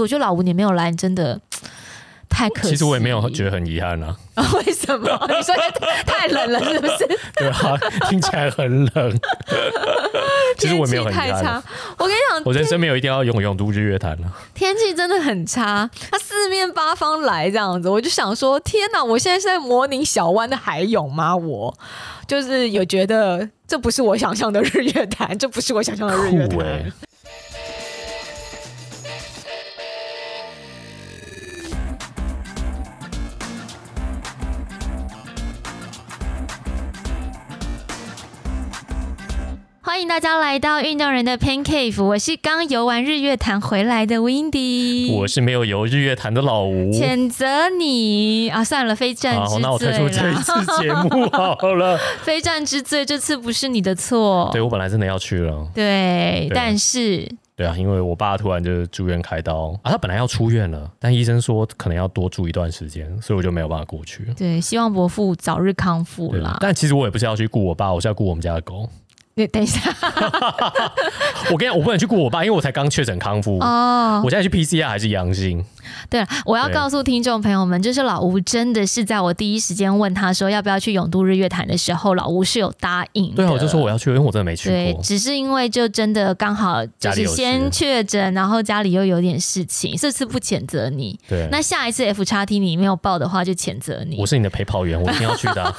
我觉得老吴你没有来，你真的 太可惜。其实我也没有觉得很遗憾啊。为什么？你说 太冷了是不是？对啊，听起来很冷。其实我也没有很遗憾。我跟你讲，我人生没有一定要永永都日月潭了。天气真的很差，它四面八方来这样子，我就想说，天哪！我现在是在模拟小湾的海泳吗？我就是有觉得这不是我想象的日月潭，这不是我想象的日月潭。欢迎大家来到运动人的 Pain Cave，我是刚游完日月潭回来的 Windy，我是没有游日月潭的老吴，谴责你啊！算了，非战之罪那我退出这一次节目好了。非战之罪，这次不是你的错。对我本来真的要去了，对，但是对啊，因为我爸突然就住院开刀啊，他本来要出院了，但医生说可能要多住一段时间，所以我就没有办法过去。对，希望伯父早日康复啦。但其实我也不是要去顾我爸，我是要顾我们家的狗。你等一下，我跟你讲，我不能去顾我爸，因为我才刚确诊康复哦。我现在去 PCR 还是阳性。对，我要告诉听众朋友们，就是老吴真的是在我第一时间问他说要不要去永渡日月潭的时候，老吴是有答应。对啊，我就说我要去，因为我真的没去过。对，只是因为就真的刚好就是先确诊，然后家里又有点事情，这次不谴责你。对，那下一次 F 叉 T 你没有报的话，就谴责你。我是你的陪跑员，我一定要去的。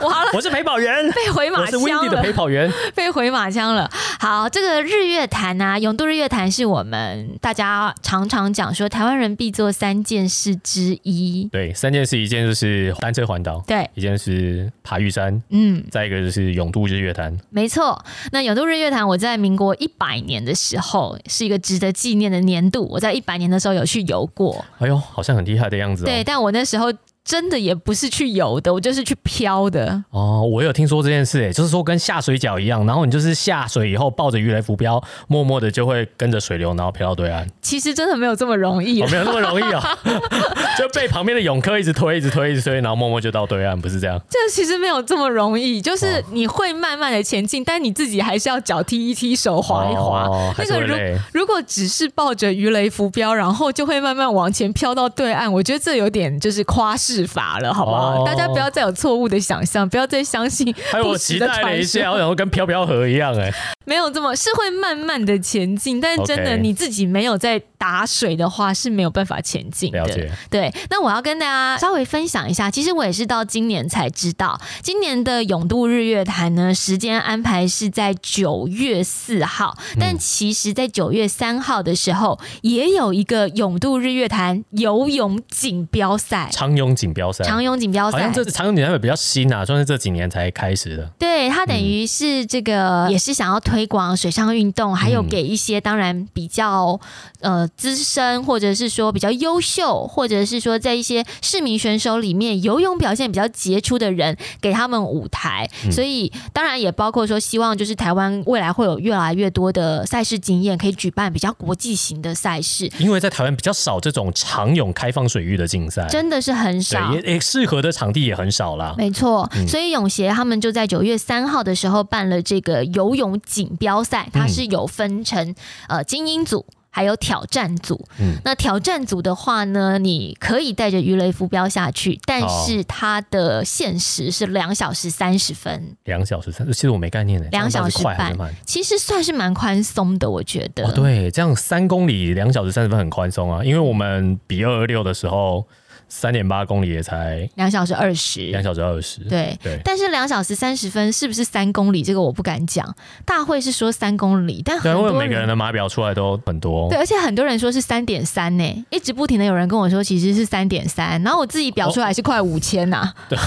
我好了，我是陪跑员，被回马枪了。的陪跑员 被回马枪了。好，这个日月潭啊，永渡日月潭是我们大家常常讲说台湾人。必做三件事之一，对，三件事，一件就是单车环岛，对，一件是爬玉山，嗯，再一个就是永渡日月潭，没错。那永渡日月潭，我在民国一百年的时候是一个值得纪念的年度，我在一百年的时候有去游过，哎呦，好像很厉害的样子。对，但我那时候。真的也不是去游的，我就是去漂的。哦，我有听说这件事，哎，就是说跟下水饺一样，然后你就是下水以后抱着鱼雷浮标，默默的就会跟着水流，然后漂到对岸。其实真的没有这么容易，没有那么容易啊，就被旁边的泳客一直推，一直推，一直推，然后默默就到对岸，不是这样。这其实没有这么容易，就是你会慢慢的前进，但你自己还是要脚踢一踢，手滑一划。那个如如果只是抱着鱼雷浮标，然后就会慢慢往前飘到对岸，我觉得这有点就是夸饰。是法了，好不好？大家不要再有错误的想象，不要再相信。还有我期待了一下，我想说跟飘飘河一样，哎，没有这么是会慢慢的前进，但是真的你自己没有在打水的话是没有办法前进的。对，那我要跟大家稍微分享一下，其实我也是到今年才知道，今年的永渡日月潭呢，时间安排是在九月四号，但其实在九月三号的时候，也有一个永渡日月潭游泳锦标赛，长泳。锦标赛，长泳锦标赛，好像这长泳锦标赛比较新啊，算是这几年才开始的。对，它等于是这个也是想要推广水上运动，还有给一些当然比较呃资深，或者是说比较优秀，或者是说在一些市民选手里面游泳表现比较杰出的人，给他们舞台。所以当然也包括说，希望就是台湾未来会有越来越多的赛事经验，可以举办比较国际型的赛事。因为在台湾比较少这种长泳开放水域的竞赛，真的是很。也也适合的场地也很少啦。没错，所以泳协他们就在九月三号的时候办了这个游泳锦标赛，它是有分成呃精英组还有挑战组。嗯，那挑战组的话呢，你可以带着鱼雷浮标下去，但是它的限时是两小时三十分。两小时三，其实我没概念的。两小时半，其实算是蛮宽松的，我觉得。对，这样三公里两小时三十分很宽松啊，因为我们比二二六的时候。三点八公里也才两小时二十，两小时二十，对对。但是两小时三十分是不是三公里？这个我不敢讲。大会是说三公里，但很多每个人的码表出来都很多。对，而且很多人说是三点三呢，一直不停的有人跟我说其实是三点三，然后我自己表出来是快五千呐。对，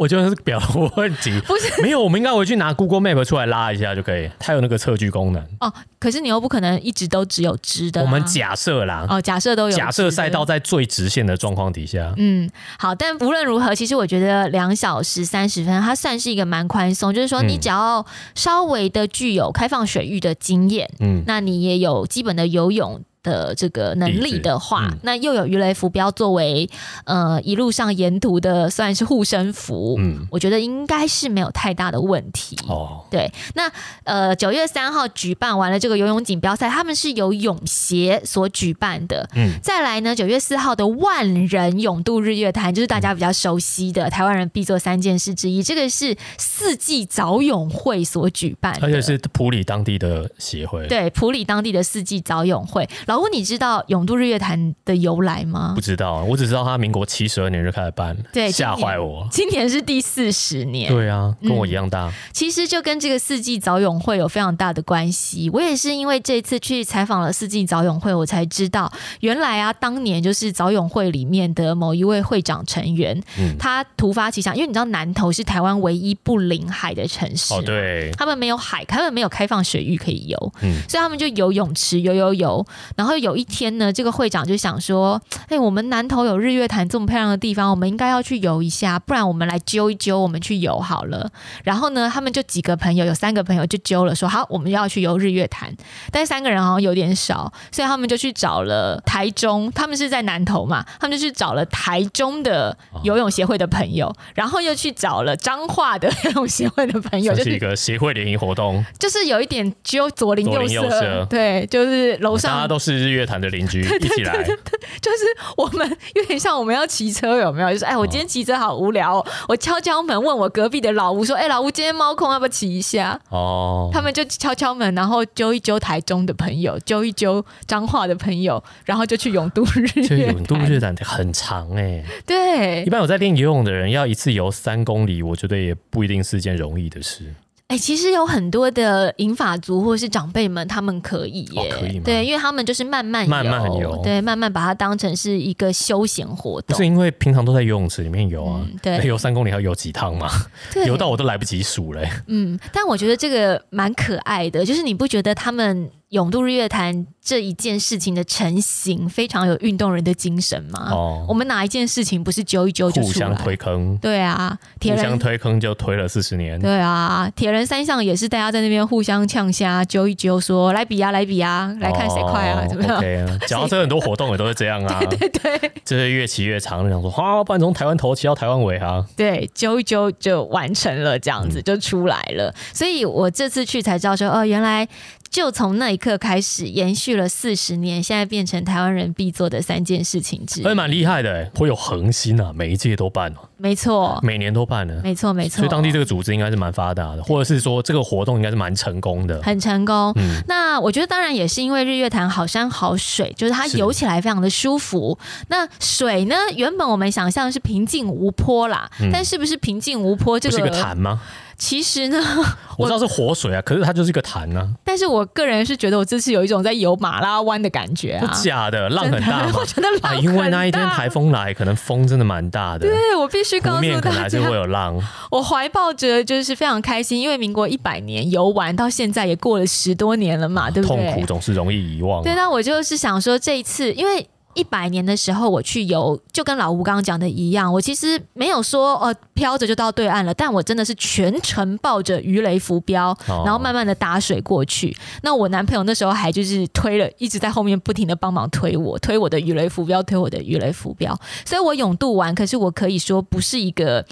我觉得是表的问题，不是没有，我们应该回去拿 Google Map 出来拉一下就可以，它有那个测距功能。哦，可是你又不可能一直都只有直的。我们假设啦，哦，假设都有，假设赛道在最直线的状况底下，嗯。好，但无论如何，其实我觉得两小时三十分，它算是一个蛮宽松。就是说，你只要稍微的具有开放水域的经验，嗯，那你也有基本的游泳的这个能力的话，那又有鱼雷浮标作为呃一路上沿途的算是护身符，嗯，我觉得应该是没有太大的问题。哦。对，那呃九月三号举办完了这个游泳锦标赛，他们是由泳协所举办的，嗯，再来呢九月四号的万人泳渡日月潭，就是大家比较熟悉的台湾人必做三件事之一，这个是四季早泳会所举办，而且是普里当地的协会，对普里当地的四季早泳会。老吴，你知道永渡日月潭的由来吗？不知道，我只知道他民国七十二年就开始办，对，吓坏我。今年是第四十年，对啊，跟我一样大。其实就跟这个四季早泳会有非常大的关系。我也是因为这次去采访了四季早泳会，我才知道原来啊，当年就是早泳会里面的某一位会长成员，他突发奇想，因为你知道南投是台湾唯一不临海的城市，哦，对，他们没有海，他们没有开放水域可以游，嗯，所以他们就游泳池游游游。然后有一天呢，这个会长就想说：“哎，我们南头有日月潭这么漂亮的地方，我们应该要去游一下。不然我们来揪一揪，我们去游好了。”然后呢，他们就几个朋友，有三个朋友就揪了，说：“好，我们要去游日月潭。”但是三个人好像有点少，所以他们就去找了台中，他们是在南头嘛，他们就去找了台中的游泳协会的朋友，然后又去找了彰化的游泳协会的朋友，这是一个协会联谊活动，就是有一点揪左邻右舍，对，就是楼上大家都是。日月潭的邻居一起来，就是我们有点像我们要骑车，有没有？就是哎，我今天骑车好无聊，我敲敲门问我隔壁的老吴说：“哎，老吴今天猫空，要不要骑一下？”哦，他们就敲敲门，然后揪一揪台中的朋友，揪一揪彰化的朋友，然后就去永渡日月。永渡日月潭很长哎，对，一般有在练游泳的人要一次游三公里，我觉得也不一定是件容易的事。哎，其实有很多的银发族或者是长辈们，他们可以耶，对，因为他们就是慢慢慢慢游，对，慢慢把它当成是一个休闲活动。不是因为平常都在游泳池里面游啊，对，游三公里要游几趟嘛，游到我都来不及数嘞。嗯，但我觉得这个蛮可爱的，就是你不觉得他们？永渡日月潭这一件事情的成型，非常有运动人的精神嘛。哦，我们哪一件事情不是揪一揪就互相推坑？对啊，互相推坑就推了四十年。对啊，铁人三项也是大家在那边互相呛虾，揪一揪，说来比啊，来比啊，来看谁快啊，怎么样？讲到这很多活动也都是这样啊。对 对对，就是越骑越长，想说啊，不然从台湾头骑到台湾尾哈。对，揪一揪就完成了，这样子就出来了。所以我这次去才知道说，哦，原来。就从那一刻开始，延续了四十年，现在变成台湾人必做的三件事情之一，还蛮厉害的。会有恒心啊，每一届都办没错，每年都办呢，没错没错。所以当地这个组织应该是蛮发达的，或者是说这个活动应该是蛮成功的，很成功。嗯，那我觉得当然也是因为日月潭好山好水，就是它游起来非常的舒服。那水呢，原本我们想象是平静无波啦，但是不是平静无波？这个是个潭吗？其实呢，我知道是活水啊，可是它就是一个潭啊。但是我个人是觉得我这次有一种在游马拉湾的感觉啊，假的，浪很大我觉得浪因为那一天台风来，可能风真的蛮大的。对我必须告诉大家，还是会有浪。我怀抱着就是非常开心，因为民国一百年游玩到现在也过了十多年了嘛，对不对？痛苦总是容易遗忘。对，那我就是想说这一次，因为。一百年的时候，我去游，就跟老吴刚刚讲的一样，我其实没有说呃飘着就到对岸了，但我真的是全程抱着鱼雷浮标，然后慢慢的打水过去。那我男朋友那时候还就是推了，一直在后面不停的帮忙推我，推我的鱼雷浮标，推我的鱼雷浮标。所以我勇渡完，可是我可以说不是一个。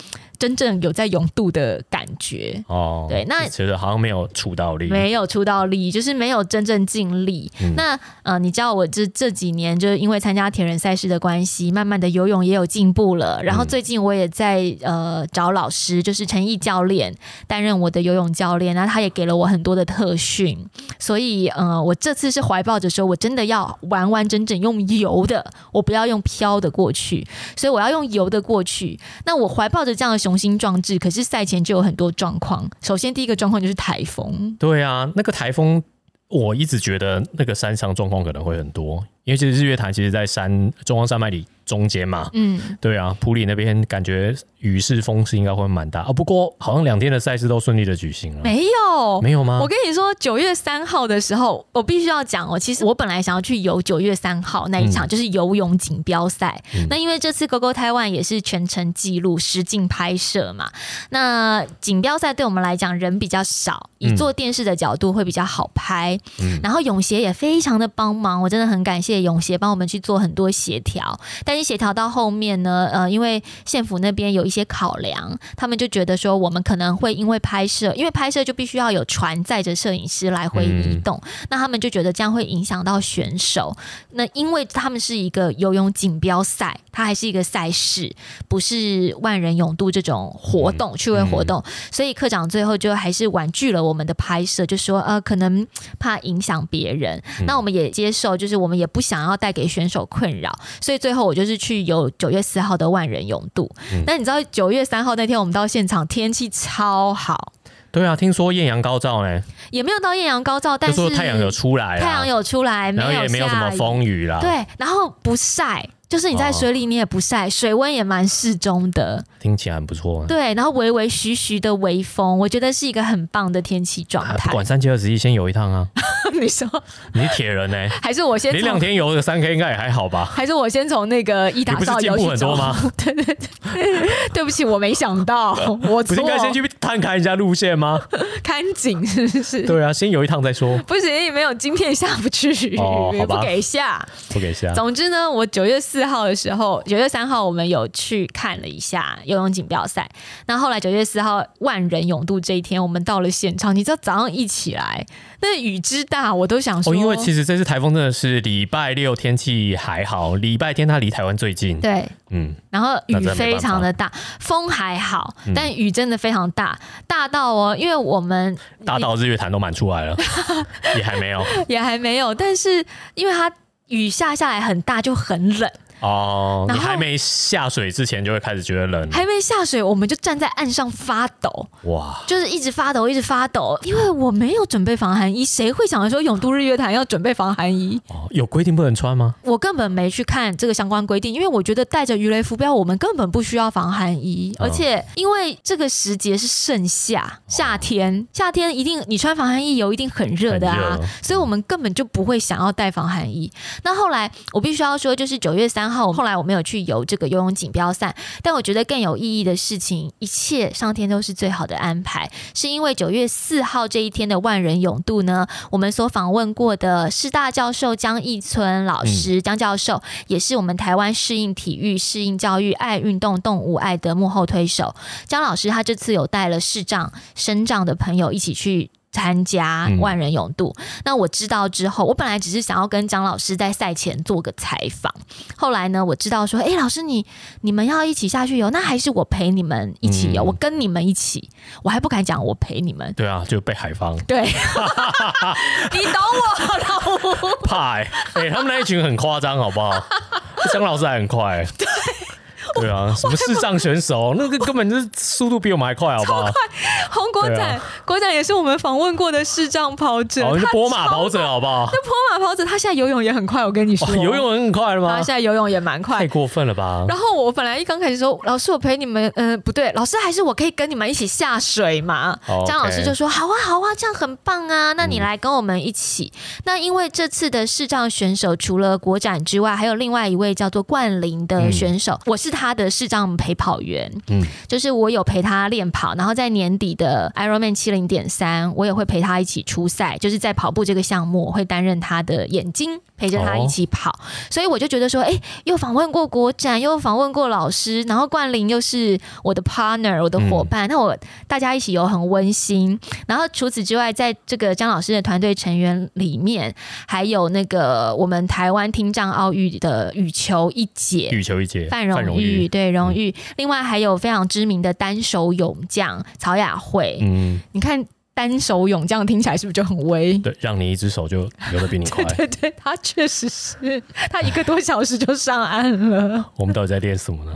真正有在勇度的感觉哦，对，那其实好像没有出到力，没有出到力，就是没有真正尽力。那呃，你知道我这这几年就是因为参加铁人赛事的关系，慢慢的游泳也有进步了。然后最近我也在呃找老师，就是陈毅教练担任我的游泳教练，那他也给了我很多的特训。所以呃，我这次是怀抱着说我真的要完完整整用游的，我不要用飘的过去，所以我要用游的过去。那我怀抱着这样的雄。雄心壮志，可是赛前就有很多状况。首先，第一个状况就是台风。对啊，那个台风，我一直觉得那个山上状况可能会很多，因为其实日月潭其实，在山中央山脉里中间嘛，嗯，对啊，普里那边感觉雨势风势应该会蛮大啊。不过好像两天的赛事都顺利的举行了，没有没有吗？我跟你说，九月三号的时候，我必须要讲哦。其实我本来想要去游九月三号那一场，就是游泳锦标赛。那因为这次 GoGo Taiwan 也是全程记录实境拍摄嘛，那锦标赛对我们来讲人比较少，以做电视的角度会比较好拍。然后泳协也非常的帮忙，我真的很感谢泳协帮我们去做很多协调。但是协调到后面呢，呃，因为县府那边有一些考量，他们就觉得说我们可能会因为拍摄，因为拍摄就必须要有船载着摄影师来回移动，那他们就觉得这样会影响到选手。那因为他们是一个游泳锦标赛，它还是一个赛事，不是万人泳渡这种活动趣味活动，所以科长最后就还是婉拒了我们的拍摄，就说呃，可能怕影响别人。那我们也接受，就是我们也不想要带给选手困扰，所以最后我就是去游九月四号的万人泳渡。那你知道九月三号那天我们到现场，天气超好。对啊，听说艳阳高照呢，也没有到艳阳高照，但是太阳有出来，太阳有出来，然后也没有什么风雨啦。对，然后不晒。就是你在水里，你也不晒，水温也蛮适中的，听起来很不错。对，然后微微徐徐的微风，我觉得是一个很棒的天气状态。管三七二十一，先游一趟啊！你说你铁人呢？还是我先？你两天游个三 K 应该也还好吧？还是我先从那个一打到游很多吗？对 对对，对不起，我没想到，我不是应该先去探看一下路线吗？看景是不是？对啊，先游一趟再说。不行，没有晶片下不去，不给下，不给下。总之呢，我九月四号的时候。九月三号，我们有去看了一下游泳锦标赛。那后来九月四号万人泳渡这一天，我们到了现场。你知道早上一起来，那雨之大，我都想说，因为其实这次台风真的是礼拜六天气还好，礼拜天它离台湾最近。对，嗯，然后雨非常的大，风还好，但雨真的非常大，大到哦，因为我们大到日月潭都满出来了，也还没有，也还没有。但是因为它雨下下来很大，就很冷。哦，你还没下水之前就会开始觉得冷，还没下水我们就站在岸上发抖，哇，就是一直发抖，一直发抖，因为我没有准备防寒衣，谁会想着说永渡日月潭要准备防寒衣？哦，有规定不能穿吗？我根本没去看这个相关规定，因为我觉得带着鱼雷浮标，我们根本不需要防寒衣，而且因为这个时节是盛夏，夏天，夏天一定你穿防寒衣游一定很热的啊，所以我们根本就不会想要带防寒衣。那后来我必须要说，就是九月三。后后来我没有去游这个游泳锦标赛，但我觉得更有意义的事情，一切上天都是最好的安排，是因为九月四号这一天的万人泳渡呢，我们所访问过的师大教授江义村老师，江教授也是我们台湾适应体育、适应教育、爱运动、动物爱的幕后推手。江老师他这次有带了视障、身障的朋友一起去。参加万人泳渡，那我知道之后，我本来只是想要跟张老师在赛前做个采访。后来呢，我知道说，哎，老师你你们要一起下去游，那还是我陪你们一起游，我跟你们一起，我还不敢讲我陪你们。对啊，就被海方。对，你懂我，老吴。怕哎，哎，他们那一群很夸张，好不好？张老师还很快。对。对啊，什么视障选手，那个根本就是速度比我们还快，好不好？快！红国展，国展也是我们访问过的视障跑者，哦是波马跑者，好不好？那波马跑者他现在游泳也很快，我跟你说，游泳很快了吗？他现在游泳也蛮快，太过分了吧？然后我本来一刚开始说，老师我陪你们，嗯，不对，老师还是我可以跟你们一起下水嘛？张老师就说好啊，好啊，这样很棒啊，那你来跟我们一起。那因为这次的视障选手除了国展之外，还有另外一位叫做冠霖的选手，我是他的视障。陪跑员，嗯，就是我有陪他练跑，然后在年底的 Ironman 七零点三，我也会陪他一起出赛，就是在跑步这个项目，我会担任他的眼睛，陪着他一起跑。所以我就觉得说，哎，又访问过国展，又访问过老师，然后冠霖又是我的 partner，我的伙伴，那我大家一起游很温馨。然后除此之外，在这个张老师的团队成员里面，还有那个我们台湾听障奥运的羽球一姐，羽球一姐范荣玉，对荣誉。另外还有非常知名的单手泳将曹雅慧，嗯，你看单手泳这样听起来是不是就很威？对，让你一只手就游得比你快。对对，他确实是，他一个多小时就上岸了。我们到底在练什么呢？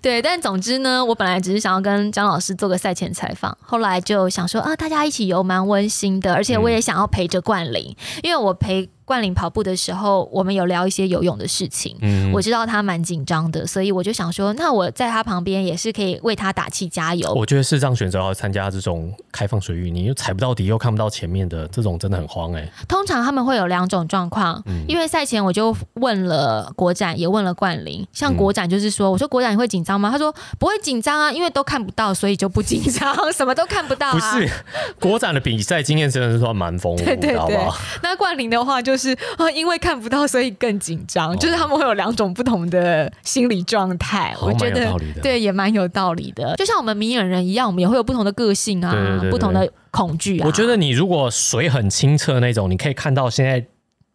对，但总之呢，我本来只是想要跟张老师做个赛前采访，后来就想说啊，大家一起游蛮温馨的，而且我也想要陪着冠霖，因为我陪。冠霖跑步的时候，我们有聊一些游泳的事情。嗯，我知道他蛮紧张的，所以我就想说，那我在他旁边也是可以为他打气加油。我觉得视障选择要参加这种开放水域，你又踩不到底，又看不到前面的，这种真的很慌哎。通常他们会有两种状况，因为赛前我就问了国展，也问了冠霖。像国展就是说，我说国展你会紧张吗？他说不会紧张啊，因为都看不到，所以就不紧张，什么都看不到。不是国展的比赛经验真的是算蛮丰富的，好不好？那冠霖的话就是啊，因为看不到，所以更紧张。就是他们会有两种不同的心理状态，我觉得对也蛮有道理的。就像我们明眼人一样，我们也会有不同的个性啊，不同的恐惧啊。我觉得你如果水很清澈那种，你可以看到现在。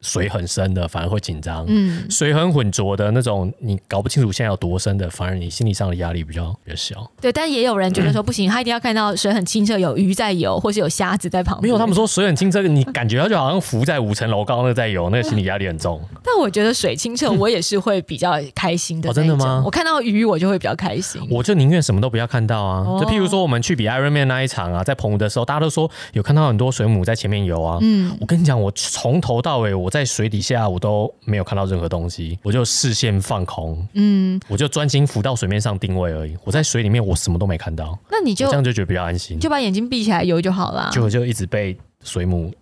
水很深的反而会紧张，嗯，水很浑浊的那种，你搞不清楚现在有多深的，反而你心理上的压力比较比较小。对，但也有人觉得说不行，他一定要看到水很清澈，有鱼在游，或是有虾子在旁边。没有，他们说水很清澈，你感觉就好像浮在五层楼高那在游，那个心理压力很重。但我觉得水清澈，我也是会比较开心的。真的吗？我看到鱼，我就会比较开心。我就宁愿什么都不要看到啊。就譬如说，我们去比 Ironman 那一场啊，在澎湖的时候，大家都说有看到很多水母在前面游啊。嗯，我跟你讲，我从头到尾我在水底下。我都没有看到任何东西，我就视线放空，嗯，我就专心浮到水面上定位而已。我在水里面，我什么都没看到。那你就这样就觉得比较安心，就把眼睛闭起来游就好了。就就一直被水母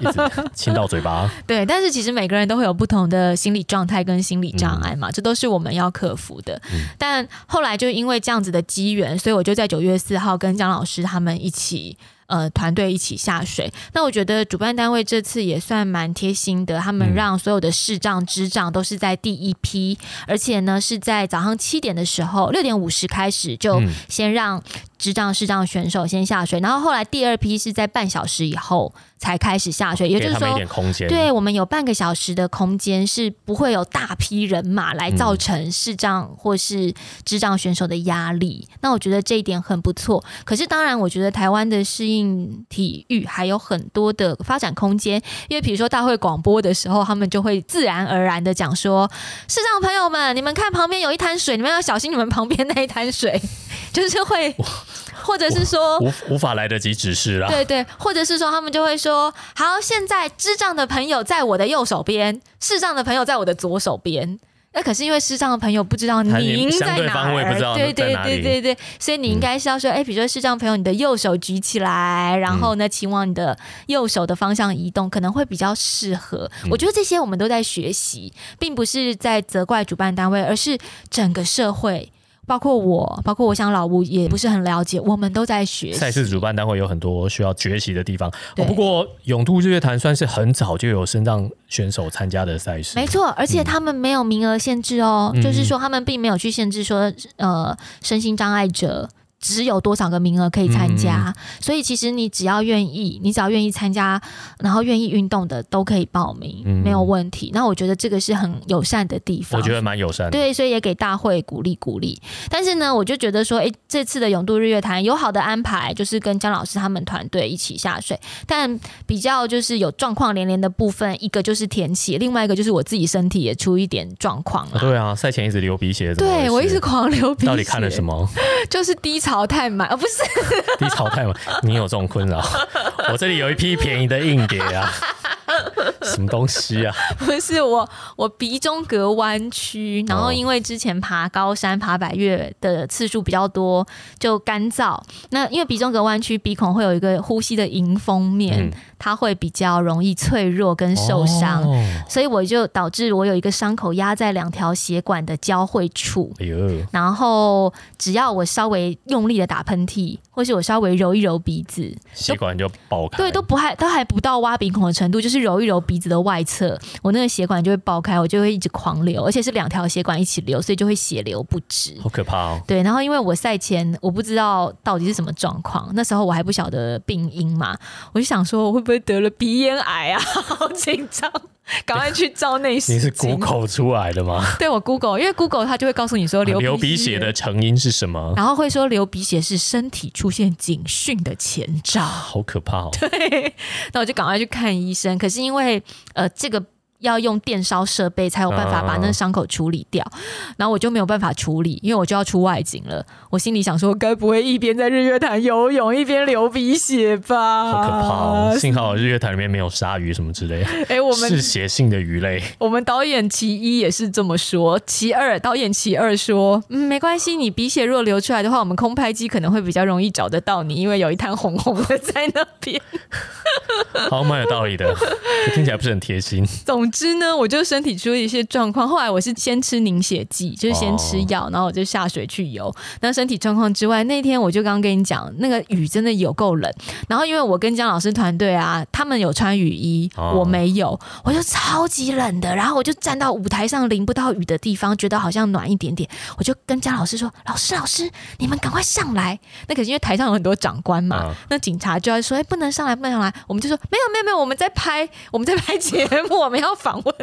一直 亲到嘴巴。对，但是其实每个人都会有不同的心理状态跟心理障碍嘛，这都是我们要克服的。但后来就因为这样子的机缘，所以我就在九月四号跟姜老师他们一起。呃，团队一起下水。那我觉得主办单位这次也算蛮贴心的，他们让所有的视障、支障都是在第一批，而且呢是在早上七点的时候，六点五十开始就先让。智障视障选手先下水，然后后来第二批是在半小时以后才开始下水，也就是说，对我们有半个小时的空间是不会有大批人马来造成视障或是智障选手的压力。那我觉得这一点很不错。可是当然，我觉得台湾的适应体育还有很多的发展空间，因为比如说大会广播的时候，他们就会自然而然的讲说：“视障朋友们，你们看旁边有一滩水，你们要小心你们旁边那一滩水。”就是会，或者是说无无法来得及指示啦。对对，或者是说他们就会说：好，现在智障的朋友在我的右手边，视障的朋友在我的左手边。那可是因为视障的朋友不知道您在哪儿，对对对对对，所以你应该是要说：哎，比如说视障朋友，你的右手举起来，然后呢，请往你的右手的方向移动，可能会比较适合。我觉得这些我们都在学习，并不是在责怪主办单位，而是整个社会。包括我，包括我想老吴也不是很了解，我们都在学。赛事主办单位有很多需要学习的地方。不过永渡日月潭算是很早就有身障选手参加的赛事。没错，而且他们没有名额限制哦，就是说他们并没有去限制说呃身心障碍者。只有多少个名额可以参加，所以其实你只要愿意，你只要愿意参加，然后愿意运动的都可以报名，没有问题。那我觉得这个是很友善的地方，我觉得蛮友善。对，所以也给大会鼓励鼓励。但是呢，我就觉得说，哎，这次的永渡日月潭有好的安排，就是跟姜老师他们团队一起下水。但比较就是有状况连连的部分，一个就是天气，另外一个就是我自己身体也出一点状况了。对啊，赛前一直流鼻血，对我一直狂流鼻血。到底看了什么？就是低潮。淘汰满，而不是低淘汰满。你有这种困扰？我这里有一批便宜的硬碟啊。什么东西啊？不是我，我鼻中隔弯曲，然后因为之前爬高山、爬百越的次数比较多，就干燥。那因为鼻中隔弯曲，鼻孔会有一个呼吸的迎风面，它会比较容易脆弱跟受伤，所以我就导致我有一个伤口压在两条血管的交汇处。哎呦！然后只要我稍微用力的打喷嚏，或是我稍微揉一揉鼻子，血管就爆开。对，都不还都还不到挖鼻孔的程度，就是揉一揉鼻子的外侧，我那个血管就会爆开，我就会一直狂流，而且是两条血管一起流，所以就会血流不止，好可怕哦。对，然后因为我赛前我不知道到底是什么状况，那时候我还不晓得病因嘛，我就想说我会不会得了鼻咽癌啊，好紧张。赶快去照内视。你是 Google 出来的吗？对，我 Google，因为 Google 它就会告诉你说流流鼻血的成因是什么，然后会说流鼻血是身体出现警讯的前兆，好可怕哦。对，那我就赶快去看医生。可是因为呃这个。要用电烧设备才有办法把那个伤口处理掉，然后我就没有办法处理，因为我就要出外景了。我心里想说，该不会一边在日月潭游泳一边流鼻血吧？好可怕！哦幸好日月潭里面没有鲨鱼什么之类的。哎，我们是血性的鱼类。我们导演其一也是这么说，其二导演其二说，嗯，没关系，你鼻血若流出来的话，我们空拍机可能会比较容易找得到你，因为有一滩红红的在那边。好，蛮有道理的，听起来不是很贴心。总之呢，我就身体出了一些状况，后来我是先吃凝血剂，就是先吃药，然后我就下水去游。那身体状况之外，那天我就刚刚跟你讲，那个雨真的有够冷。然后因为我跟姜老师团队啊，他们有穿雨衣，我没有，我就超级冷的。然后我就站到舞台上淋不到雨的地方，觉得好像暖一点点。我就跟姜老师说：“老师，老师，你们赶快上来。”那可是因为台上有很多长官嘛，那警察就要说：“哎，不能上来，不能上来。”我们就说：“没有，没有，没有，我们在拍，我们在拍节目，我们要访问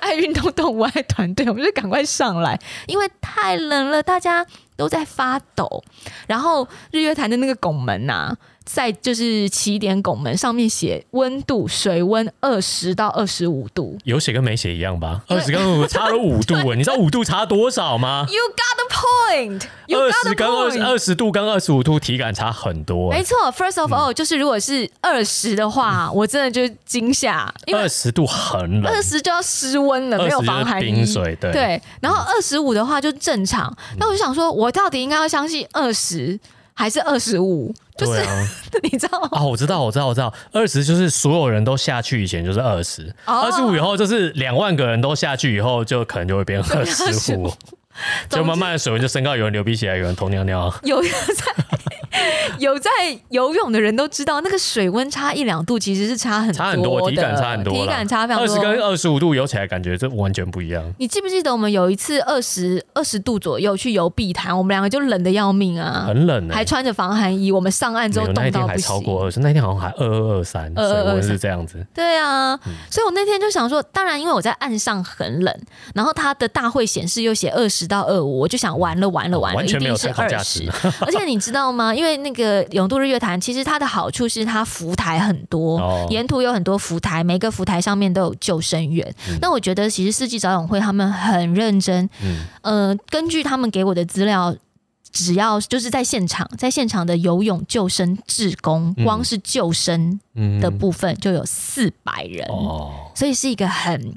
爱运动动物爱团队，我们就赶快上来，因为太冷了，大家都在发抖。然后日月潭的那个拱门呐。”在就是起点拱门上面写温度水温二十到二十五度，有写跟没写一样吧？二十跟五差了五度，你知道五度差多少吗？You got the point。二十跟二二十度跟二十五度体感差很多。没错，First of all，就是如果是二十的话，我真的就惊吓，因为二十度很冷，二十就要失温了，没有防寒冰水。对对，然后二十五的话就正常。那我就想说，我到底应该要相信二十？还是二十五，就是 你知道吗？啊，我知道，我知道，我知道，二十就是所有人都下去以前就是二十，二十五以后就是两万个人都下去以后就可能就会变二十五，就慢慢的水温就升高，有人流鼻血，有人偷尿尿，有人在。有在游泳的人都知道，那个水温差一两度其实是差很差很多，体感差很多，体感差非常多。二十跟二十五度游起来感觉这完全不一样。你记不记得我们有一次二十二十度左右去游碧潭，我们两个就冷的要命啊，很冷，还穿着防寒衣。我们上岸之后冻到不行。超过二十，那天好像还二二二三，水温是这样子。对啊，所以我那天就想说，当然因为我在岸上很冷，然后它的大会显示又写二十到二五，我就想完了完了完了，完全没有参考价值。而且你知道吗？因为那个。永渡日月潭其实它的好处是它浮台很多，沿途有很多浮台，每个浮台上面都有救生员。那我觉得其实四季早泳会他们很认真，呃，根据他们给我的资料，只要就是在现场，在现场的游泳救生志工，光是救生的部分就有四百人，所以是一个很。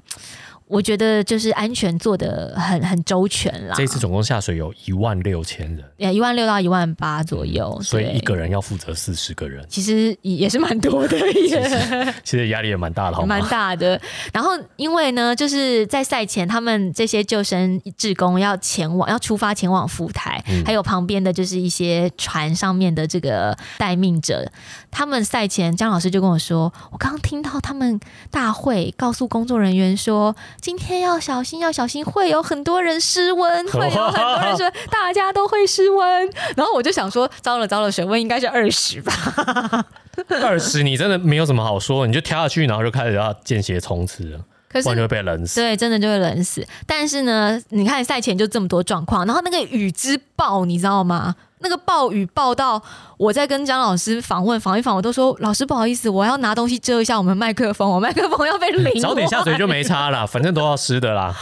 我觉得就是安全做的很很周全啦。这次总共下水有一万六千人，也一万六到一万八左右，所以一个人要负责四十个人，其实也是蛮多的耶。其实压力也蛮大的，蛮大的。然后因为呢，就是在赛前，他们这些救生志工要前往，要出发前往浮台，还有旁边的就是一些船上面的这个待命者。他们赛前，张老师就跟我说，我刚刚听到他们大会告诉工作人员说。今天要小心，要小心，会有很多人失温，会有很多人说大家都会失温。然后我就想说，糟了糟了，水温应该是二十吧？二十，你真的没有什么好说，你就跳下去，然后就开始要间歇冲刺了，可是就会被冷死。对，真的就会冷死。但是呢，你看赛前就这么多状况，然后那个雨之暴，你知道吗？那个暴雨暴到。我在跟张老师访问访一访，我都说老师不好意思，我要拿东西遮一下我们麦克风，我麦克风要被淋。早点下水就没差了，反正都要湿的啦。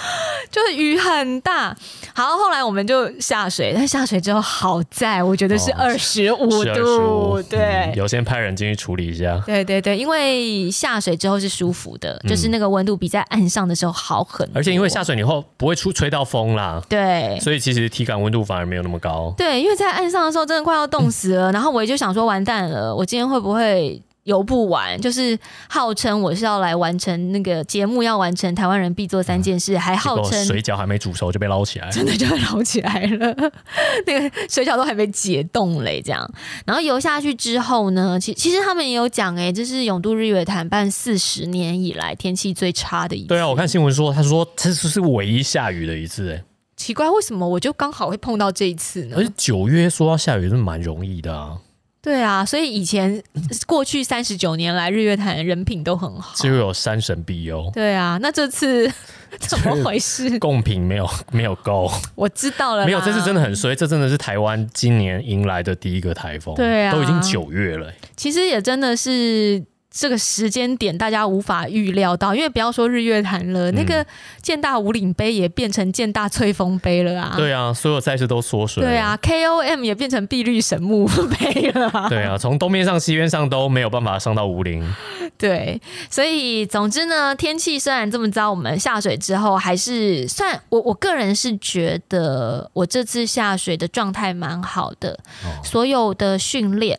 就是雨很大，好，后来我们就下水，但下水之后好在我觉得是二十五度，对，有先派人进去处理一下。对对对，因为下水之后是舒服的，就是那个温度比在岸上的时候好很多。而且因为下水以后不会出吹到风啦，对，所以其实体感温度反而没有那么高。对，因为在岸上的时候真的快要冻死了，然后。我也就想说，完蛋了！我今天会不会游不完？就是号称我是要来完成那个节目，要完成台湾人必做三件事，还号称水饺还没煮熟就被捞起来，真的就被捞起来了。那个水饺都还没解冻嘞，这样。然后游下去之后呢，其其实他们也有讲，哎，这是永渡日月潭办四十年以来天气最差的一次。对啊，我看新闻说，他说这次是唯一下雨的一次，哎。奇怪，为什么我就刚好会碰到这一次呢？而且九月说要下雨是蛮容易的啊。对啊，所以以前过去三十九年来，日月潭人品都很好，就有山神庇佑。对啊，那这次 怎么回事？贡品没有没有够，我知道了。没有，这次真的很衰，这真的是台湾今年迎来的第一个台风。对啊，都已经九月了。其实也真的是。这个时间点大家无法预料到，因为不要说日月潭了，那个建大五岭杯也变成建大翠峰杯了啊。对啊，所有赛事都缩水。对啊，KOM 也变成碧绿神木杯了。对啊，从东面上西边上都没有办法上到五岭。对，所以总之呢，天气虽然这么糟，我们下水之后还是算我我个人是觉得我这次下水的状态蛮好的，所有的训练。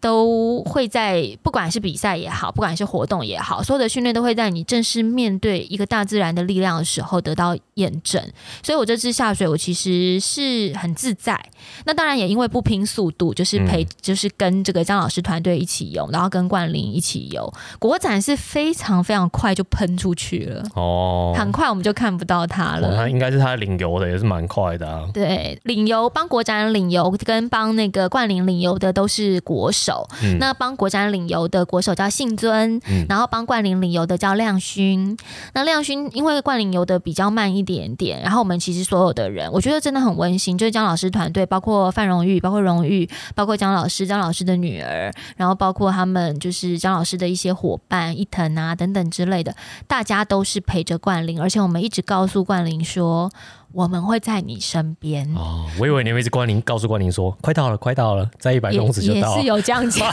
都会在不管是比赛也好，不管是活动也好，所有的训练都会在你正式面对一个大自然的力量的时候得到验证。所以我这次下水，我其实是很自在。那当然也因为不拼速度，就是陪，就是跟这个张老师团队一起游，然后跟冠霖一起游。国展是非常非常快就喷出去了哦，很快我们就看不到他了。他应该是他领游的也是蛮快的啊。对，领游帮国展领游跟帮那个冠霖领游的都是国手。那帮国展领游的国手叫信尊，然后帮冠霖领游的叫亮勋。那亮勋因为冠霖游的比较慢一点点，然后我们其实所有的人，我觉得真的很温馨，就是江老师团队，包括范荣誉，包括荣誉，包括江老师，江老师的女儿，然后包括他们就是江老师的一些伙伴，伊藤啊等等之类的，大家都是陪着冠霖，而且我们一直告诉冠霖说。我们会在你身边哦。我以为你会一直关林告诉关林说，快到了，快到了，在一百公尺就到。也是有这样讲，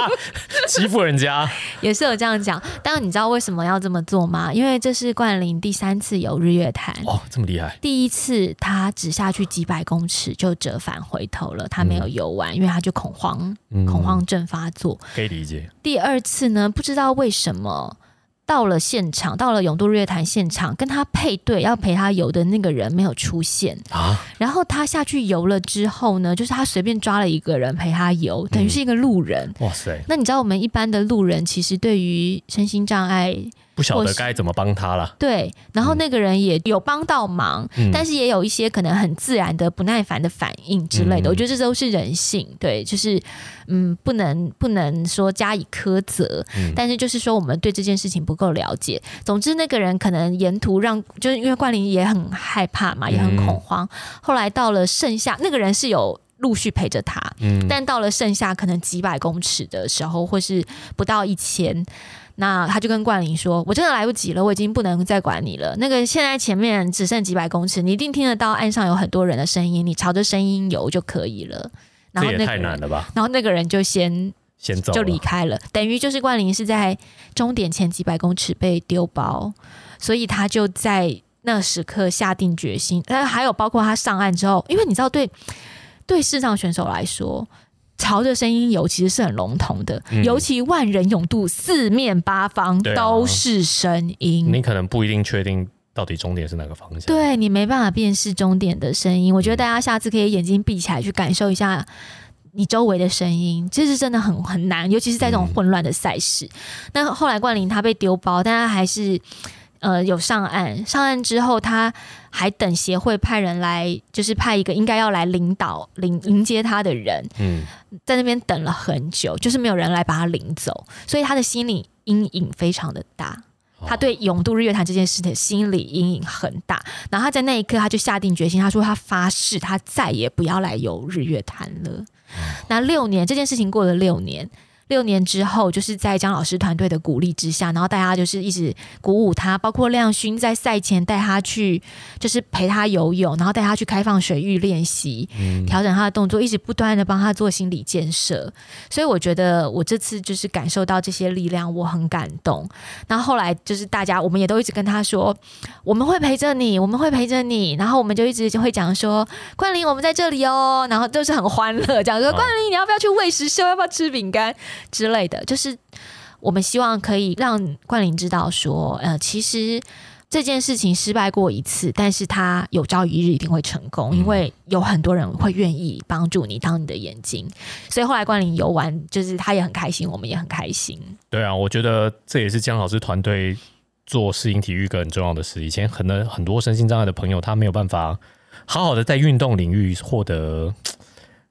欺负人家 也是有这样讲。但你知道为什么要这么做吗？因为这是冠霖第三次游日月潭哦，这么厉害。第一次他只下去几百公尺就折返回头了，他没有游完，因为他就恐慌，恐慌症发作，可以理解。第二次呢，不知道为什么。到了现场，到了永渡日月潭现场，跟他配对要陪他游的那个人没有出现啊。然后他下去游了之后呢，就是他随便抓了一个人陪他游，等于是一个路人。哇塞！那你知道我们一般的路人其实对于身心障碍。不晓得该怎么帮他了。对，然后那个人也有帮到忙，但是也有一些可能很自然的不耐烦的反应之类的。我觉得这都是人性，对，就是嗯，不能不能说加以苛责，但是就是说我们对这件事情不够了解。总之，那个人可能沿途让，就是因为冠霖也很害怕嘛，也很恐慌。后来到了盛夏，那个人是有陆续陪着他，嗯，但到了剩下，可能几百公尺的时候，或是不到一千。那他就跟冠霖说：“我真的来不及了，我已经不能再管你了。那个现在前面只剩几百公尺，你一定听得到岸上有很多人的声音，你朝着声音游就可以了。”然后那太难了吧？然后那个人就先先走，就离开了。等于就是冠霖是在终点前几百公尺被丢包，所以他就在那时刻下定决心。呃，还有包括他上岸之后，因为你知道，对对视障选手来说。朝着声音游其实是很笼统的，尤其万人涌渡，四面八方都是声音，你可能不一定确定到底终点是哪个方向。对你没办法辨识终点的声音。我觉得大家下次可以眼睛闭起来去感受一下你周围的声音，这是真的很很难，尤其是在这种混乱的赛事。那后来冠霖他被丢包，但他还是。呃，有上岸，上岸之后，他还等协会派人来，就是派一个应该要来领导、领迎接他的人，嗯，在那边等了很久，就是没有人来把他领走，所以他的心理阴影非常的大，他对永渡日月潭这件事的心理阴影很大，然后他在那一刻他就下定决心，他说他发誓，他再也不要来游日月潭了。那六年，这件事情过了六年。六年之后，就是在姜老师团队的鼓励之下，然后大家就是一直鼓舞他，包括亮勋在赛前带他去，就是陪他游泳，然后带他去开放水域练习，调整他的动作，一直不断的帮他做心理建设。所以我觉得我这次就是感受到这些力量，我很感动。那后后来就是大家，我们也都一直跟他说，我们会陪着你，我们会陪着你。然后我们就一直就会讲说，冠霖，我们在这里哦。然后都是很欢乐，讲说冠霖，你要不要去喂食秀？要不要吃饼干？之类的，就是我们希望可以让冠霖知道说，呃，其实这件事情失败过一次，但是他有朝一日一定会成功，因为有很多人会愿意帮助你当你的眼睛。所以后来冠霖游玩，就是他也很开心，我们也很开心。对啊，我觉得这也是姜老师团队做适应体育一个很重要的事。以前可能很多身心障碍的朋友，他没有办法好好的在运动领域获得。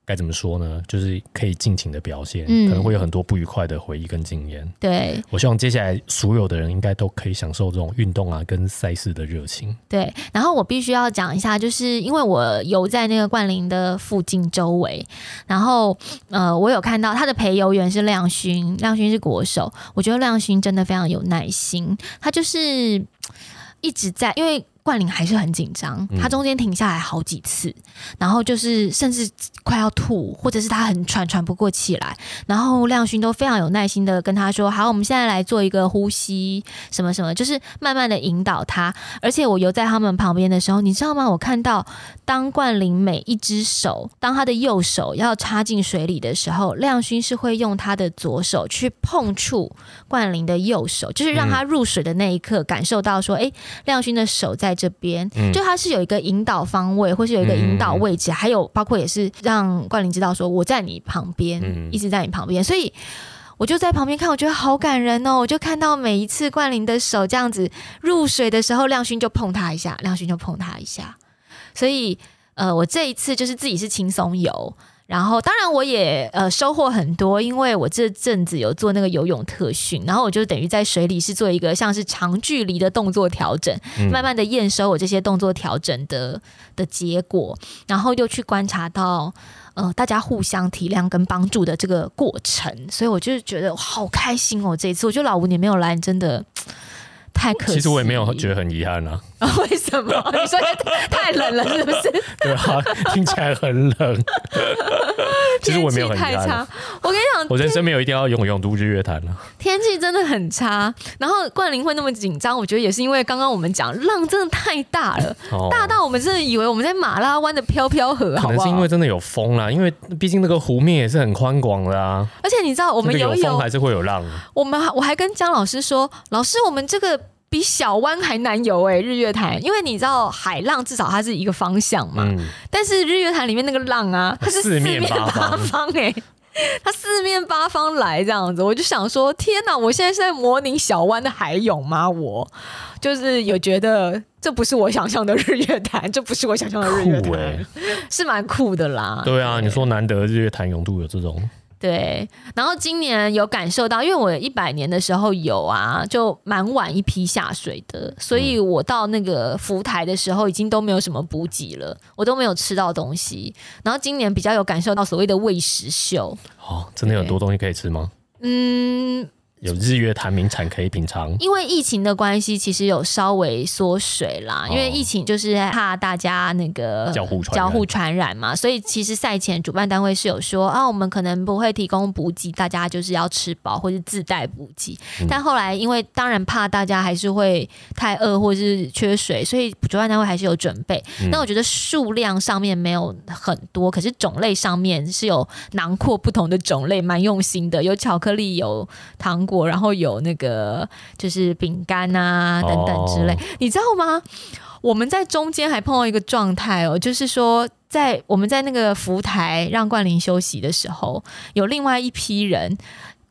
该怎么说呢？就是可以尽情的表现，可能会有很多不愉快的回忆跟经验。对，我希望接下来所有的人应该都可以享受这种运动啊跟赛事的热情。对，然后我必须要讲一下，就是因为我游在那个冠霖的附近周围，然后呃，我有看到他的陪游员是亮勋，亮勋是国手，我觉得亮勋真的非常有耐心，他就是一直在因为。冠霖还是很紧张，他中间停下来好几次，然后就是甚至快要吐，或者是他很喘喘不过气来，然后亮勋都非常有耐心的跟他说：“好，我们现在来做一个呼吸，什么什么，就是慢慢的引导他。”而且我游在他们旁边的时候，你知道吗？我看到当冠霖每一只手，当他的右手要插进水里的时候，亮勋是会用他的左手去碰触冠霖的右手，就是让他入水的那一刻感受到说：“哎，亮勋的手在。”这边就它是有一个引导方位，或是有一个引导位置，还有包括也是让冠霖知道说我在你旁边，一直在你旁边，所以我就在旁边看，我觉得好感人哦！我就看到每一次冠霖的手这样子入水的时候，亮勋就碰他一下，亮勋就碰他一下，所以呃，我这一次就是自己是轻松游。然后，当然我也呃收获很多，因为我这阵子有做那个游泳特训，然后我就等于在水里是做一个像是长距离的动作调整，慢慢的验收我这些动作调整的的结果，然后又去观察到呃大家互相体谅跟帮助的这个过程，所以我就觉得好开心哦！这一次我觉得老吴你没有来，真的。太可惜，其实我也没有觉得很遗憾啊。为什么？你说太冷了是不是？对啊，听起来很冷。其实我没有很太差。我跟你讲，我人生没有一定要永永渡日月潭了。天气真的很差，然后冠霖会那么紧张，我觉得也是因为刚刚我们讲浪真的太大了，大到我们真的以为我们在马拉湾的飘飘河，可能是因为真的有风啦，因为毕竟那个湖面也是很宽广的啊。而且你知道，我们有风还是会有浪。我们我还跟姜老师说，老师，我们这个。比小湾还难游哎，日月潭，因为你知道海浪至少它是一个方向嘛，但是日月潭里面那个浪啊，它是四面八方。哎，它四面八方来这样子，我就想说，天哪，我现在是在模拟小湾的海泳吗？我就是有觉得这不是我想象的日月潭，这不是我想象的日月潭，是蛮酷的啦。对啊，你说难得日月潭泳度有这种。对，然后今年有感受到，因为我一百年的时候有啊，就蛮晚一批下水的，所以我到那个浮台的时候，已经都没有什么补给了，我都没有吃到东西。然后今年比较有感受到所谓的喂食秀，哦，真的有多东西可以吃吗？嗯。有日月潭名产可以品尝，因为疫情的关系，其实有稍微缩水啦。因为疫情就是怕大家那个交互交互传染嘛，所以其实赛前主办单位是有说啊，我们可能不会提供补给，大家就是要吃饱或者自带补给。但后来因为当然怕大家还是会太饿或者是缺水，所以主办单位还是有准备。那我觉得数量上面没有很多，可是种类上面是有囊括不同的种类，蛮用心的，有巧克力，有糖果。然后有那个就是饼干啊等等之类，你知道吗？我们在中间还碰到一个状态哦，就是说在我们在那个浮台让冠霖休息的时候，有另外一批人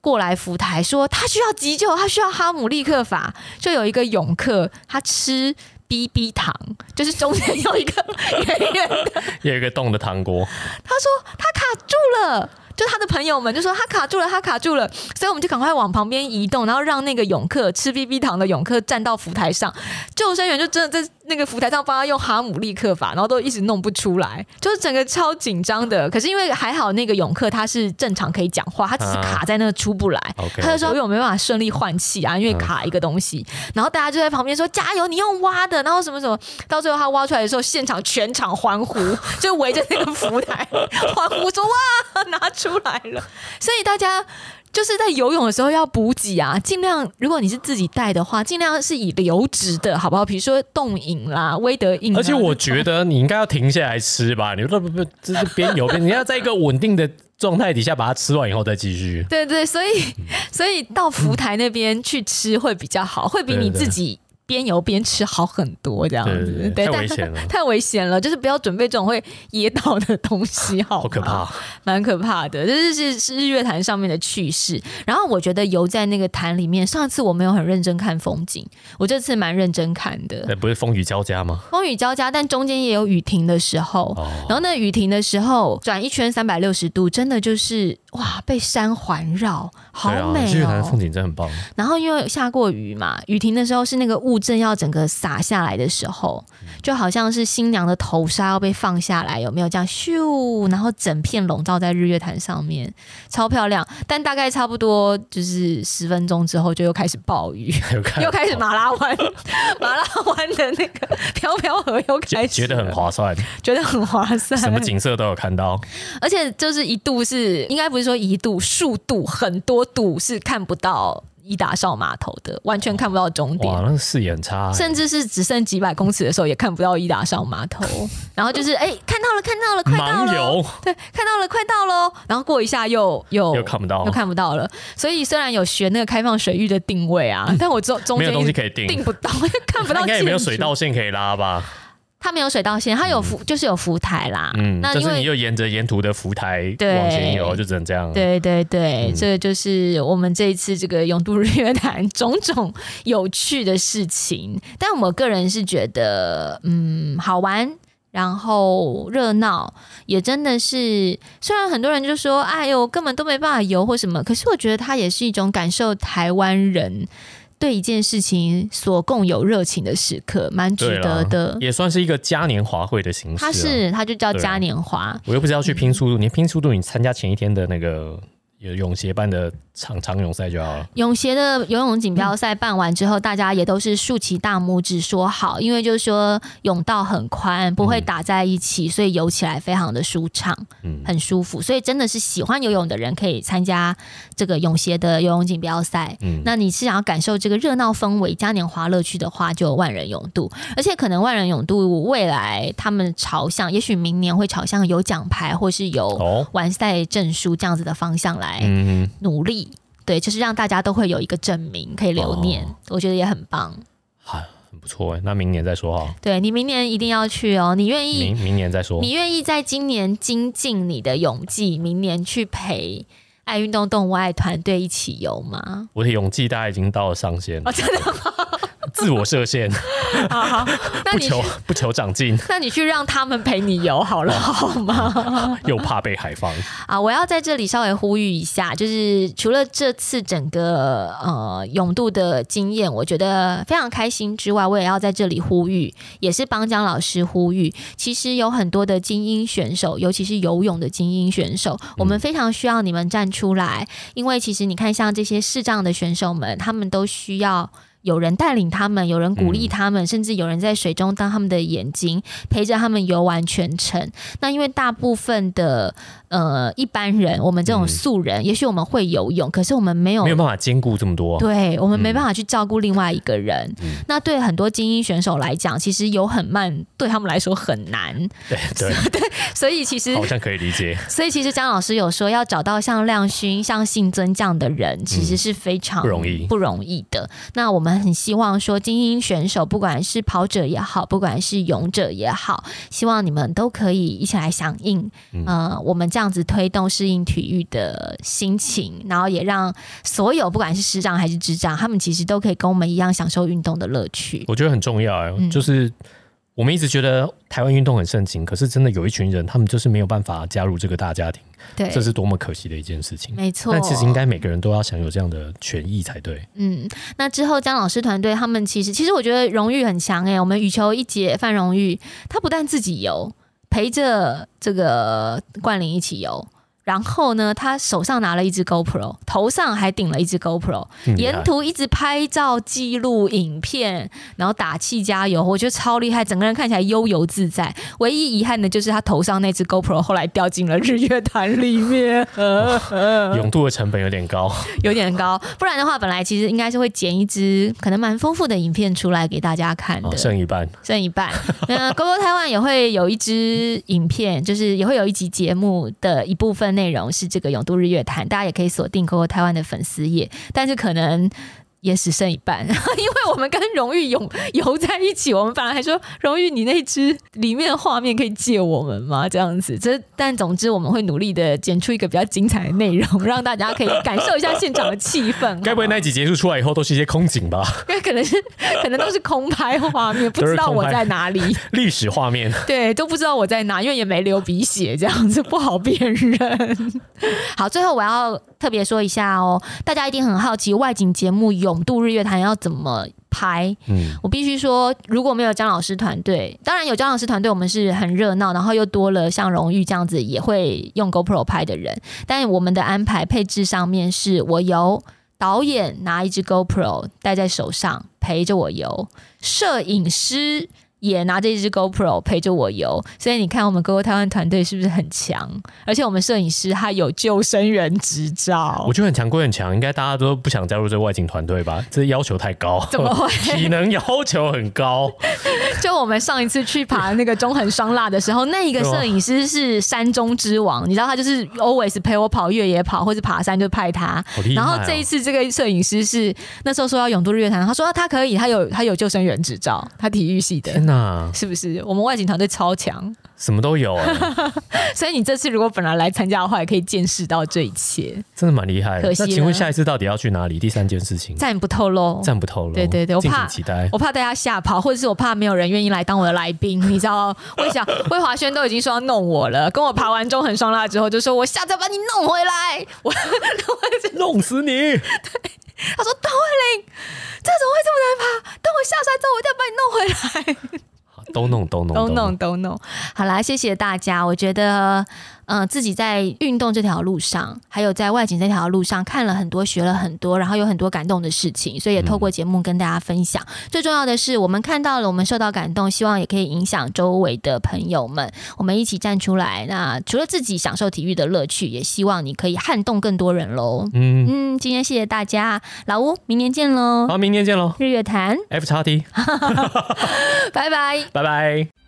过来浮台说他需要急救，他需要哈姆立克法，就有一个泳客他吃 BB 糖，就是中间有一个 圆圆的有一个洞的糖果，他说他卡住了。就他的朋友们就说他卡住了，他卡住了，所以我们就赶快往旁边移动，然后让那个泳客吃 BB 糖的泳客站到浮台上，救生员就真的在那个浮台上帮他用哈姆立克法，然后都一直弄不出来，就是整个超紧张的。可是因为还好那个泳客他是正常可以讲话，他只是卡在那个出不来，他就说我没办法顺利换气啊，因为卡一个东西。然后大家就在旁边说加油，你用挖的，然后什么什么，到最后他挖出来的时候，现场全场欢呼，就围着那个浮台欢呼说哇拿。出来了，所以大家就是在游泳的时候要补给啊，尽量如果你是自己带的话，尽量是以流质的好不好？比如说冻饮啦、威德饮。而且我觉得你应该要停下来吃吧，你不不不，这是边游边，你要在一个稳定的状态底下把它吃完以后再继续。对对，所以所以到浮台那边去吃会比较好，会比你自己。边游边吃好很多这样子，对，太危险了，太危险了，就是不要准备这种会噎到的东西，好好可怕，蛮可怕的。这是是日月潭上面的趣事。然后我觉得游在那个潭里面，上次我没有很认真看风景，我这次蛮认真看的。那不是风雨交加吗？风雨交加，但中间也有雨停的时候。然后那雨停的时候，转一圈三百六十度，真的就是哇，被山环绕，好美哦。日月潭风景真很棒。然后因为下过雨嘛，雨停的时候是那个雾。正要整个洒下来的时候，就好像是新娘的头纱要被放下来，有没有这样咻？然后整片笼罩在日月潭上面，超漂亮。但大概差不多就是十分钟之后，就又开始暴雨，又开始 马拉湾，马拉湾的那个飘飘河又开始，觉得很划算，觉得很划算，什么景色都有看到。而且就是一度是应该不是说一度，数度很多度是看不到。伊达邵码头的完全看不到终点，哇，那视野差，甚至是只剩几百公尺的时候也看不到伊达邵码头。然后就是哎，看到了，看到了，快到了，对，看到了，快到了。然后过一下又又 又看不到，又看不到了。所以虽然有学那个开放水域的定位啊，但我中中间没有东西可以定，定不到，看不到，应该也没有水道线可以拉吧。它没有水道线，它有浮，就是有浮台啦。嗯，那就是你又沿着沿途的浮台往前游，就只能这样。对对对，这就是我们这一次这个永渡日月潭种种有趣的事情。但我个人是觉得，嗯，好玩，然后热闹，也真的是。虽然很多人就说，哎呦，根本都没办法游或什么，可是我觉得它也是一种感受台湾人。对一件事情所共有热情的时刻，蛮值得的，也算是一个嘉年华会的形式。它是，它就叫嘉年华。我又不是要去拼速度，你拼速度，你参加前一天的那个。有泳协办的长长泳赛就好了。泳协的游泳锦标赛办完之后，大家也都是竖起大拇指说好，因为就是说泳道很宽，不会打在一起，所以游起来非常的舒畅，嗯，很舒服。所以真的是喜欢游泳的人可以参加这个泳协的游泳锦标赛。嗯，那你是想要感受这个热闹氛围、嘉年华乐趣的话，就万人泳渡。而且可能万人泳渡未来他们朝向，也许明年会朝向有奖牌或是有完赛证书这样子的方向来。嗯，努力，对，就是让大家都会有一个证明可以留念，我觉得也很棒，很很不错哎。那明年再说哈。对你明年一定要去哦，你愿意？明明年再说。你愿意在今年精进你的勇技，明年去陪爱运动动物爱团队一起游吗？我的勇技大概已经到了上限，真的吗？自我设限，好，不求不求长进，那你去让他们陪你游好了，好吗？又怕被海放 啊！我要在这里稍微呼吁一下，就是除了这次整个呃泳渡的经验，我觉得非常开心之外，我也要在这里呼吁，也是帮江老师呼吁。其实有很多的精英选手，尤其是游泳的精英选手，我们非常需要你们站出来，因为其实你看，像这些视障的选手们，他们都需要。有人带领他们，有人鼓励他们，甚至有人在水中当他们的眼睛，陪着他们游完全程。那因为大部分的。呃，一般人，我们这种素人，也许我们会游泳，可是我们没有没有办法兼顾这么多。对，我们没办法去照顾另外一个人。那对很多精英选手来讲，其实游很慢，对他们来说很难。对 对对，所以其实好像可以理解。所以其实张老师有说，要找到像亮勋、像信尊这样的人，其实是非常不容易、不容易的。那我们很希望说，精英选手，不管是跑者也好，不管是勇者也好，希望你们都可以一起来响应。呃，我们这样。这样子推动适应体育的心情，然后也让所有不管是视障还是智障，他们其实都可以跟我们一样享受运动的乐趣。我觉得很重要哎，就是我们一直觉得台湾运动很盛行，可是真的有一群人，他们就是没有办法加入这个大家庭，对，这是多么可惜的一件事情。没错，但其实应该每个人都要享有这样的权益才对。嗯，那之后姜老师团队他们其实，其实我觉得荣誉很强哎，我们羽球一姐范荣誉，他不但自己游。陪着这个冠霖一起游。然后呢，他手上拿了一只 GoPro，头上还顶了一只 GoPro，沿途一直拍照记录影片，然后打气加油，我觉得超厉害，整个人看起来悠游自在。唯一遗憾的就是他头上那只 GoPro 后来掉进了日月潭里面，永渡的成本有点高，有点高。不然的话，本来其实应该是会剪一支可能蛮丰富的影片出来给大家看的，剩一半，剩一半。那 GoGo 台湾也会有一支影片，就是也会有一集节目的一部分。内容是这个永度日月潭，大家也可以锁定 Coco 台湾的粉丝页，但是可能也只剩一半，因为我们跟荣誉游游在一起，我们本来还说荣誉，你那只里面的画面可以借我们吗？这样子，这但总之我们会努力的剪出一个比较精彩的内容，让大家可以感受一下现场的气氛。该不会那一集结束出来以后都是一些空景吧？因 为可能是可能都是空拍画面，不知道我在哪里，历史画面，对，都不知道我在哪，因为也没流鼻血，这样子不好辨认。好，最后我要特别说一下哦，大家一定很好奇外景节目有。永渡日月潭要怎么拍？我必须说，如果没有张老师团队，当然有张老师团队，我们是很热闹，然后又多了像荣誉这样子也会用 GoPro 拍的人。但我们的安排配置上面，是我由导演拿一支 GoPro 戴在手上陪着我游，摄影师。也拿着一支 GoPro 陪着我游，所以你看我们 GoGo 台湾团队是不是很强？而且我们摄影师他有救生员执照，我觉得很强归很强，应该大家都不想加入这个外景团队吧？这要求太高，怎么会？体能要求很高。就我们上一次去爬那个中横双辣的时候，那一个摄影师是山中之王，你知道他就是 always 陪我跑越野跑或者爬山就派他。然后这一次这个摄影师是那时候说要永渡日月潭，他说他可以，他有他有救生员执照，他体育系的。啊，是不是我们外景团队超强，什么都有啊？所以你这次如果本来来参加的话，也可以见识到这一切，真的蛮厉害。可惜，那请问下一次到底要去哪里？第三件事情暂不透露，暂不透露。对对对，我怕期待，我怕大家吓跑，或者是我怕没有人愿意来当我的来宾。你知道，我想 魏华轩都已经说要弄我了，跟我爬完中横双辣之后，就说我下次把你弄回来，我弄死你。对，他说段慧玲，这怎么会这么难爬？等我下山之后，我一定要把你弄回来。都弄都弄都弄都弄，好啦，谢谢大家。我觉得。嗯，自己在运动这条路上，还有在外景这条路上看了很多，学了很多，然后有很多感动的事情，所以也透过节目跟大家分享。最重要的是，我们看到了，我们受到感动，希望也可以影响周围的朋友们。我们一起站出来。那除了自己享受体育的乐趣，也希望你可以撼动更多人喽。嗯嗯，今天谢谢大家，老吴，明年见喽。好，明年见喽。日月潭 F 叉 T，拜拜，拜拜。